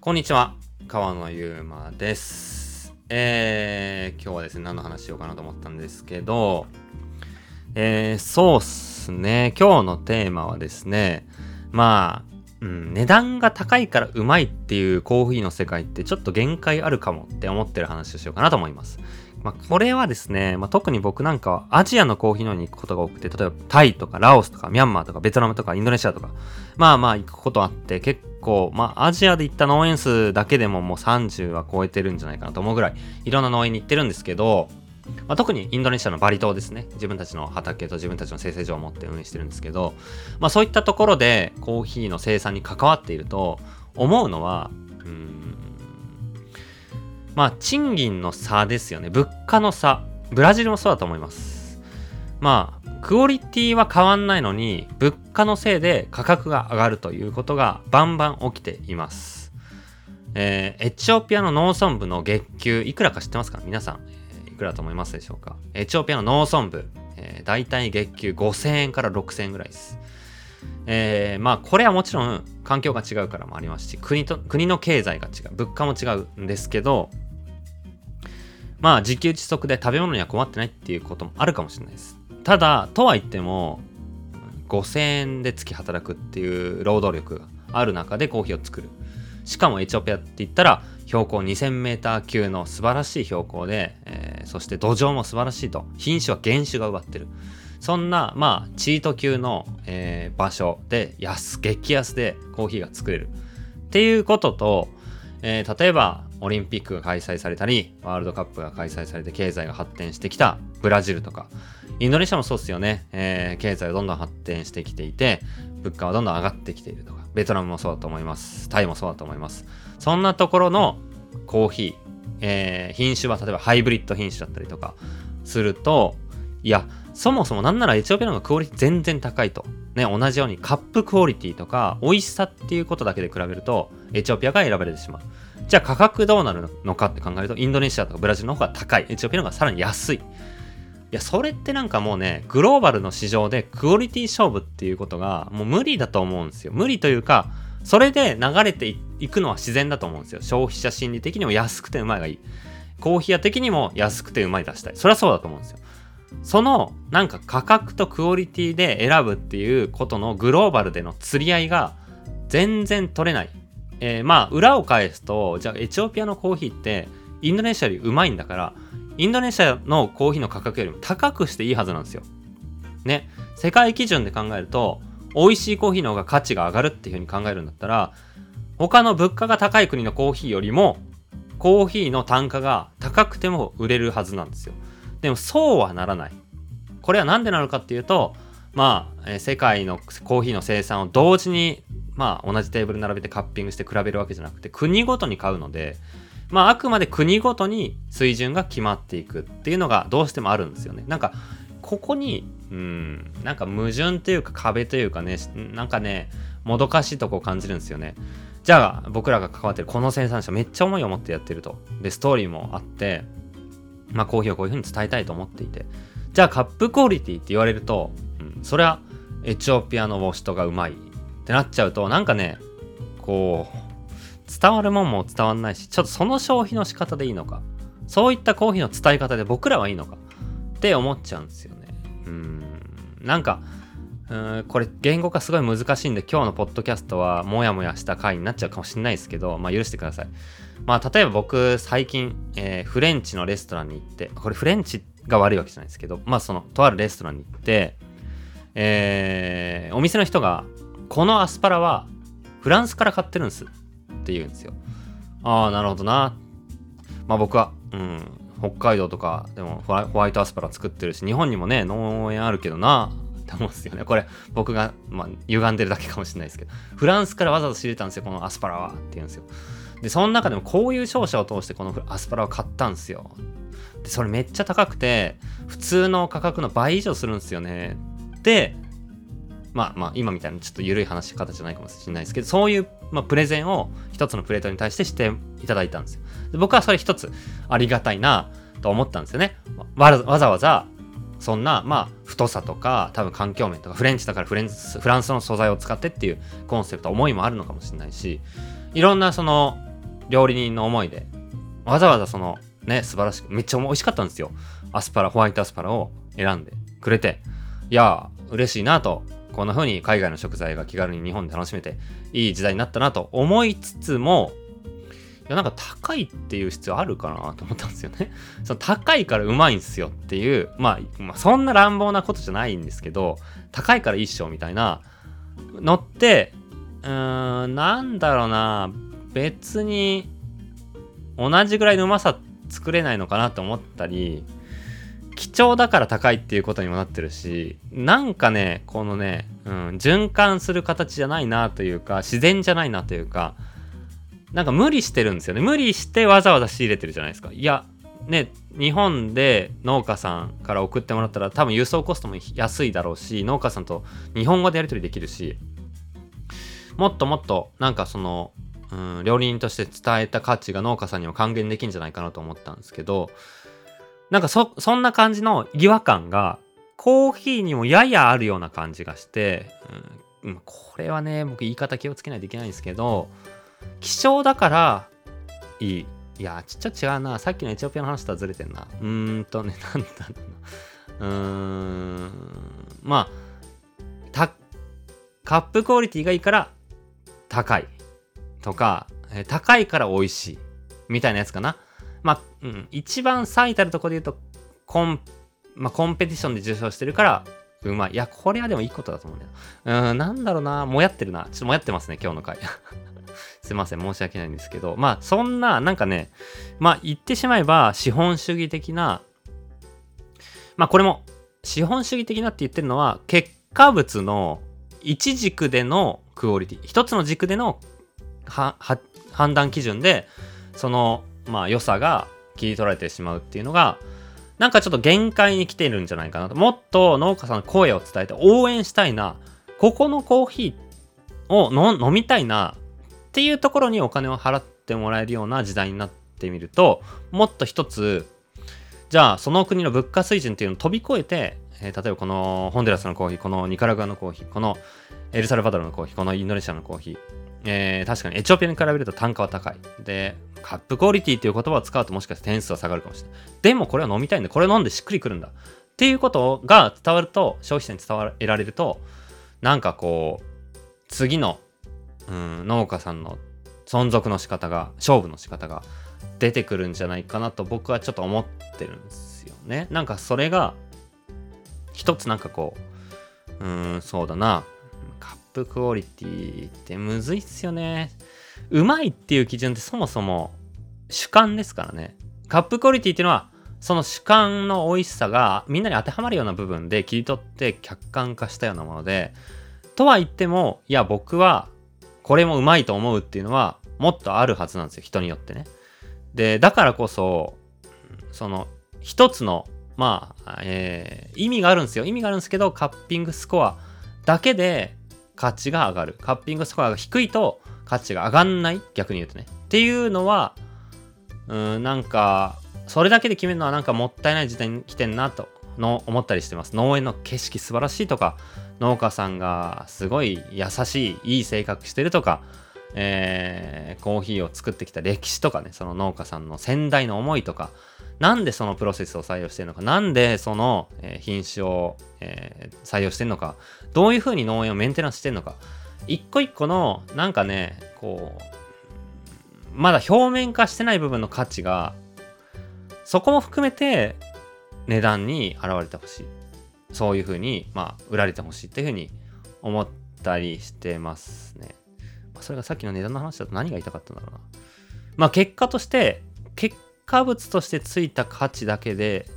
こんにちは。川野ゆうまです。えー、今日はですね何の話しようかなと思ったんですけどえー、そうっすね。今日のテーマはですねまあうん、値段が高いからうまいっていうコーヒーの世界ってちょっと限界あるかもって思ってる話をしようかなと思います。まあ、これはですね、まあ、特に僕なんかはアジアのコーヒーのに行くことが多くて、例えばタイとかラオスとかミャンマーとかベトナムとかインドネシアとか、まあまあ行くことあって結構、まあアジアで行った農園数だけでももう30は超えてるんじゃないかなと思うぐらいいろんな農園に行ってるんですけど、まあ、特にインドネシアのバリ島ですね。自分たちの畑と自分たちの生成所を持って運営してるんですけど、まあそういったところでコーヒーの生産に関わっていると思うのは、うんまあ賃金の差ですよね。物価の差。ブラジルもそうだと思います。まあ、クオリティは変わんないのに、物価のせいで価格が上がるということがバンバン起きています。えー、エチオピアの農村部の月給、いくらか知ってますか？皆さん、え、いくらと思いますでしょうか？エチオピアの農村部、えー、大体月給5000円から6000円ぐらいです。えー、まあこれはもちろん環境が違うからもありますし国と国の経済が違う物価も違うんですけどまあ自給自足で食べ物には困ってないっていうこともあるかもしれないです。ただ、とは言っても、5000円で月働くっていう労働力がある中でコーヒーを作る。しかもエチオピアって言ったら標高 2000m 級の素晴らしい標高で、えー、そして土壌も素晴らしいと。品種は原種が奪ってる。そんな、まあ、チート級の、えー、場所で安、激安でコーヒーが作れる。っていうことと、えー、例えばオリンピックが開催されたりワールドカップが開催されて経済が発展してきたブラジルとか。インドネシアもそうっすよね、えー、経済がどんどん発展してきていて物価はどんどん上がってきているとか。ベトナムもそうだと思います。タイもそうだと思います。そんなところのコーヒー、えー、品種は例えばハイブリッド品種だったりとかするといやそもそもなんならエチオピアの方がクオリティ全然高いと。ね、同じようにカップクオリティとか美味しさっていうことだけで比べるとエチオピアが選ばれてしまう。じゃあ価格どうなるのかって考えるとインドネシアとかブラジルの方が高い。エチオピアの方がさらに安い。いや、それってなんかもうね、グローバルの市場でクオリティ勝負っていうことがもう無理だと思うんですよ。無理というか、それで流れていくのは自然だと思うんですよ。消費者心理的にも安くてうまいがいい。コーヒー屋的にも安くてうまい出したい。それはそうだと思うんですよ。そのなんか価格とクオリティで選ぶっていうことのグローバルでの釣り合いが全然取れない。えー、まあ裏を返すとじゃあエチオピアのコーヒーってインドネシアよりうまいんだからインドネシアのコーヒーの価格よりも高くしていいはずなんですよ。ね。世界基準で考えると美味しいコーヒーの方が価値が上がるっていうふうに考えるんだったら他の物価が高い国のコーヒーよりもコーヒーの単価が高くても売れるはずなんですよ。でもそうはならない。これは何でなのかっていうと、まあ、え世界のコーヒーの生産を同時に、まあ、同じテーブル並べてカッピングして比べるわけじゃなくて、国ごとに買うので、まあ、あくまで国ごとに水準が決まっていくっていうのがどうしてもあるんですよね。なんか、ここに、うん、なんか矛盾というか壁というかね、なんかね、もどかしいとこを感じるんですよね。じゃあ、僕らが関わってるこの生産者めっちゃ思いを持ってやってると。で、ストーリーもあって、まあ、コーヒーをこういうふうに伝えたいと思っていて。じゃあカップクオリティって言われると、うん、それはエチオピアのウォシトがうまいってなっちゃうと、なんかね、こう、伝わるもんも伝わんないし、ちょっとその消費の仕方でいいのか、そういったコーヒーの伝え方で僕らはいいのかって思っちゃうんですよね。うん、なんか、うんこれ言語化すごい難しいんで今日のポッドキャストはモヤモヤした回になっちゃうかもしれないですけど、まあ許してください。まあ例えば僕最近、えー、フレンチのレストランに行って、これフレンチが悪いわけじゃないですけど、まあそのとあるレストランに行って、えー、お店の人がこのアスパラはフランスから買ってるんですって言うんですよ。ああ、なるほどな。まあ僕は、うん、北海道とかでもホワイトアスパラ作ってるし、日本にもね、農園あるけどな、って思うんですよね。これ、僕が、まあ、歪んでるだけかもしれないですけど、フランスからわざわざ仕入れたんですよ、このアスパラは。って言うんですよ。で、その中でもこういう商社を通してこのアスパラを買ったんですよ。で、それめっちゃ高くて、普通の価格の倍以上するんですよね。で、まあまあ、今みたいなちょっと緩い話し方じゃないかもしれないですけど、そういう、まあ、プレゼンを一つのプレートに対してしていただいたんですよ。で僕はそれ一つありがたいなと思ったんですよね。わざわざそんな、まあ、太さとか、多分環境面とか、フレンチだからフレンフランスの素材を使ってっていうコンセプト、思いもあるのかもしれないし、いろんなその、料理人の思いでわざわざそのね素晴らしくめっちゃ美味しかったんですよアスパラホワイトアスパラを選んでくれていや嬉しいなとこんな風に海外の食材が気軽に日本で楽しめていい時代になったなと思いつつもいやなんか高いっていう必要あるかなと思ったんですよね。その高いからうまいんすよっていう、まあ、まあ、そんな乱暴なことじゃないんですけど、高いからいいっしょみたいなのって、うーん、なんだろうな、別に同じぐらいのうまさ作れないのかなと思ったり、貴重だから高いっていうことにもなってるし、なんかね、このね、うん、循環する形じゃないなというか、自然じゃないなというか、なんか無理してるんですよね。無理してわざわざ仕入れてるじゃないですか。いや、ね、日本で農家さんから送ってもらったら多分輸送コストも安いだろうし、農家さんと日本語でやり取りできるし、もっともっとなんかその、うん、料理人として伝えた価値が農家さんにも還元できるんじゃないかなと思ったんですけど、なんかそ、そんな感じの違和感がコーヒーにもややあるような感じがして、うん、これはね、僕言い方気をつけないといけないんですけど、希少だからいい。いや、ちょっと違うな。さっきのエチオピアの話とはずれてんな。うーんとね、なんだろうな。うーん。まあ、カップクオリティがいいから高い。とか、高いから美味しい。みたいなやつかな。まあ、うん、一番最たるところで言うと、コン、まあ、コンペティションで受賞してるからうまい。いや、これはでもいいことだと思うんだよ。うん、なんだろうな。もやってるな。ちょっともやってますね、今日の回。すいません、申し訳ないんですけど、まあ、そんな、なんかね、まあ、言ってしまえば、資本主義的な、まあ、これも、資本主義的なって言ってるのは、結果物の一軸でのクオリティ、一つの軸での判断基準で、その、まあ、良さが切り取られてしまうっていうのが、なんかちょっと限界に来てるんじゃないかなと。もっと農家さんの声を伝えて応援したいな。ここのコーヒーを飲みたいな。っていうところにお金を払ってもらえるような時代になってみると、もっと一つ、じゃあその国の物価水準っていうのを飛び越えて、えー、例えばこのホンデラスのコーヒー、このニカラグアのコーヒー、このエルサルバドルのコーヒー、このインドネシアのコーヒー、えー、確かにエチオピアに比べると単価は高い。で、カップクオリティっていう言葉を使うともしかして点数は下がるかもしれない。でもこれは飲みたいんで、これ飲んでしっくりくるんだ。っていうことが伝わると、消費者に伝わられると、なんかこう、次のうん、農家さんの存続の仕方が勝負の仕方が出てくるんじゃないかなと僕はちょっと思ってるんですよね。なんかそれが一つなんかこううんそうだなカップクオリティってむずいっすよね。うまいっていう基準ってそもそも主観ですからね。カップクオリティっていうのはその主観の美味しさがみんなに当てはまるような部分で切り取って客観化したようなものでとは言ってもいや僕はこれもうまいと思うっていうのはもっとあるはずなんですよ人によってね。でだからこそその一つのまあ、えー、意味があるんですよ意味があるんですけどカッピングスコアだけで価値が上がるカッピングスコアが低いと価値が上がんない？逆に言うとね。っていうのはうんなんかそれだけで決めるのはなんかもったいない時代に来てんなとの思ったりしてます。農園の景色素晴らしいとか農家さんがすごい優しいいい性格してるとか、えー、コーヒーを作ってきた歴史とかねその農家さんの先代の思いとかなんでそのプロセスを採用してるのかなんでその、え品種を、えー、採用してるのかどういうふうに農園をメンテナンスしてるのか一個一個のなんかねこうまだ表面化してない部分の価値がそこも含めて値段に現れてほしいそういうふうに、まあ、売られてほしいっていうふうに思ったりしてますね。それがさっきの値段の話だと何が言いたかったんだろうな。まあ結果として、結果物としてついた価値だけで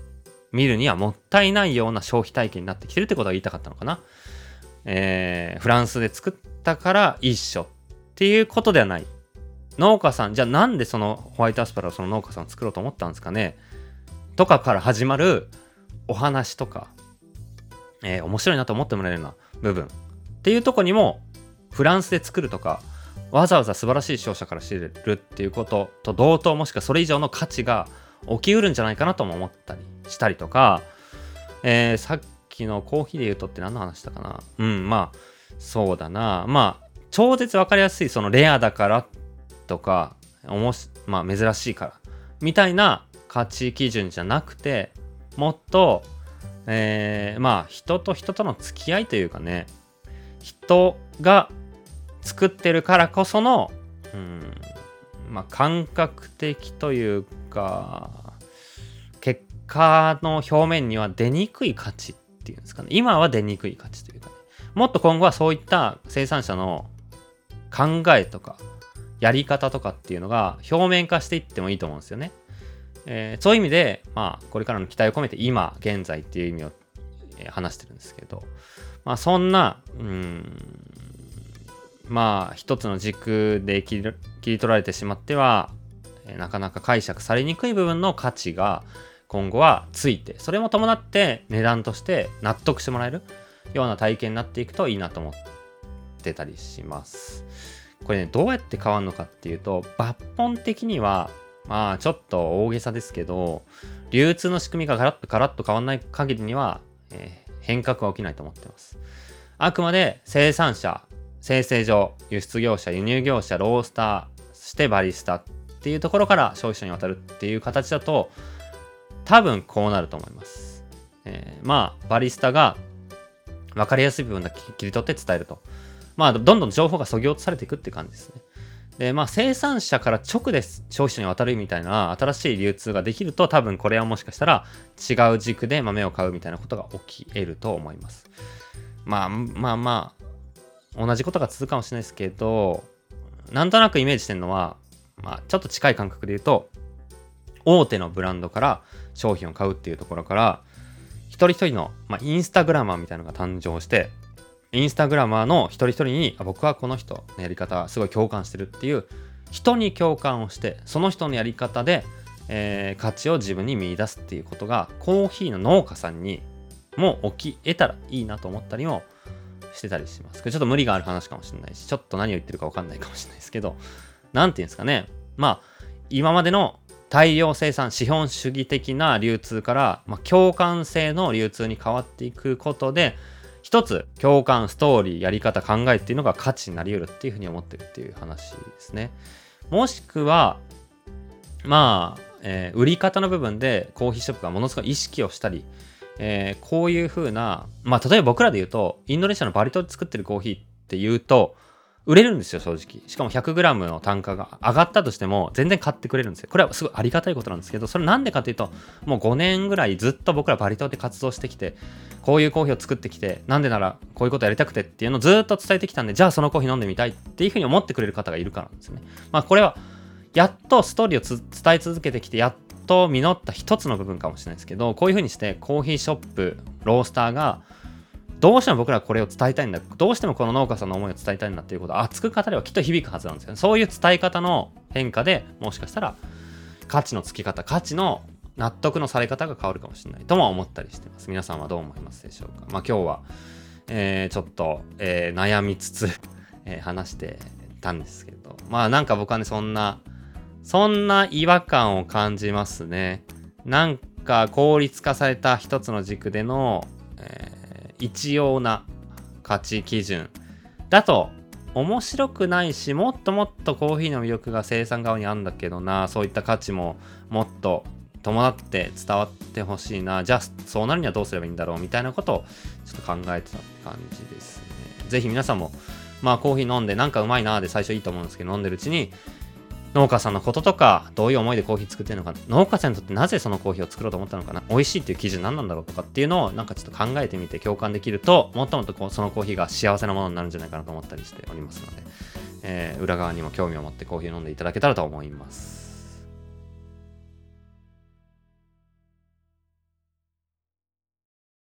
見るにはもったいないような消費体験になってきてるってことが言いたかったのかな。えー、フランスで作ったから一緒っていうことではない。農家さん、じゃあなんでそのホワイトアスパラをその農家さん作ろうと思ったんですかね。とかから始まるお話とか、えー、面白いなと思ってもらえるような部分。っていうとこにもフランスで作るとかわざわざ素晴らしい商社から仕入れるっていうことと同等もしくはそれ以上の価値が起きうるんじゃないかなとも思ったりしたりとか、えー、さっきのコーヒーで言うとって何の話したかな。うんまあそうだな。まあ超絶分かりやすいそのレアだからとか、おもし、まあ、珍しいから。みたいな価値基準じゃなくてもっと、えー、まあ人と人との付き合いというかね。人が作ってるからこその、うんまあ、感覚的というか結果の表面には出にくい価値っていうんですかね。今は出にくい価値というかね。もっと今後はそういった生産者の考えとかやり方とかっていうのが表面化していってもいいと思うんですよね。えー、そういう意味で、まあ、これからの期待を込めて今、現在っていう意味を、えー、話してるんですけど、まあ、そんな、うん、まあ、一つの軸で切り切り取られてしまっては、えー、なかなか解釈されにくい部分の価値が今後はついて、それも伴って値段として納得してもらえるような体験になっていくといいなと思ってたりします。これね、どうやって変わるのかっていうと、抜本的には、まあ、ちょっと大げさですけど、流通の仕組みがガラッとガラッと変わらない限りには、えー、変革は起きないと思ってます。あくまで生産者、生成所、輸出業者、輸入業者、ロースター、そしてバリスタっていうところから消費者に渡るっていう形だと、多分こうなると思います。えー、まあ、バリスタが分かりやすい部分だけ切り取って伝えると。まあ、どんどん情報が削ぎ落とされていくって感じですね。で、まあ、生産者から直で消費者に渡るみたいな新しい流通ができると、多分これはもしかしたら違う軸で豆を買うみたいなことが起き得ると思います。まあ、まあまあ、同じことが続くかもしれないですけど、なんとなくイメージしてるのは、まあ、ちょっと近い感覚で言うと、大手のブランドから商品を買うっていうところから、一人一人の、まあ、インスタグラマーみたいなのが誕生して、インスタグラマーの一人一人に僕はこの人のやり方すごい共感してるっていう人に共感をしてその人のやり方で、えー、価値を自分に見出すっていうことがコーヒーの農家さんにも起き得たらいいなと思ったりもしてたりします。これちょっと無理がある話かもしれないし、ちょっと何を言ってるかわかんないかもしれないですけど、なんていうんですかね。まあ、今までの大量生産、資本主義的な流通から、まあ、共感性の流通に変わっていくことで、一つ共感、ストーリー、やり方、考えっていうのが価値になり得るっていうふうに思ってるっていう話ですね。もしくは、まあ、えー、売り方の部分でコーヒーショップがものすごい意識をしたり、えー、こういう風な、まあ、例えば僕らで言うと、インドネシアのバリ島で作ってるコーヒーっていうと、売れるんですよ、正直。しかも 100g の単価が上がったとしても、全然買ってくれるんですよ。これはすごいありがたいことなんですけど、それなんでかっていうと、もう5年ぐらいずっと僕らバリ島で活動してきて、こういうコーヒーを作ってきて、なんでならこういうことやりたくてっていうのをずっと伝えてきたんで、じゃあそのコーヒー飲んでみたいっていうふうに思ってくれる方がいるからなんですね。まあこれは、やっとストーリーを伝え続けてきて、やっと実った一つの部分かもしれないですけど、こういうふうにしてコーヒーショップ、ロースターが、どうしても僕らこれを伝えたいんだ。どうしてもこの農家さんの思いを伝えたいんだっていうことを熱く語ればきっと響くはずなんですよね。そういう伝え方の変化でもしかしたら価値のつき方、価値の納得のされ方が変わるかもしれないとも思ったりしてます。皆さんはどう思いますでしょうか。まあ今日は、えー、ちょっと、えー、悩みつつえ、話してたんですけど、まあなんか僕はね、そんな、そんな違和感を感じますね。なんか効率化された一つの軸での、一様な価値基準だと面白くないしもっともっとコーヒーの魅力が生産側にあるんだけどな。そういった価値ももっと伴って伝わってほしいなじゃあそうなるにはどうすればいいんだろうみたいなことをちょっと考えてたって感じですね是非皆さんもまあコーヒー飲んでなんかうまいなで最初いいと思うんですけど飲んでるうちに農家さんのこととか、どういう思いでコーヒー作ってるのか、農家さんにとってなぜそのコーヒーを作ろうと思ったのかな、美味しいっていう基準何なんだろうとかっていうのをなんかちょっと考えてみて共感できると、もっともっとこうそのコーヒーが幸せなものになるんじゃないかなと思ったりしておりますので、えー、裏側にも興味を持ってコーヒーを飲んでいただけたらと思います。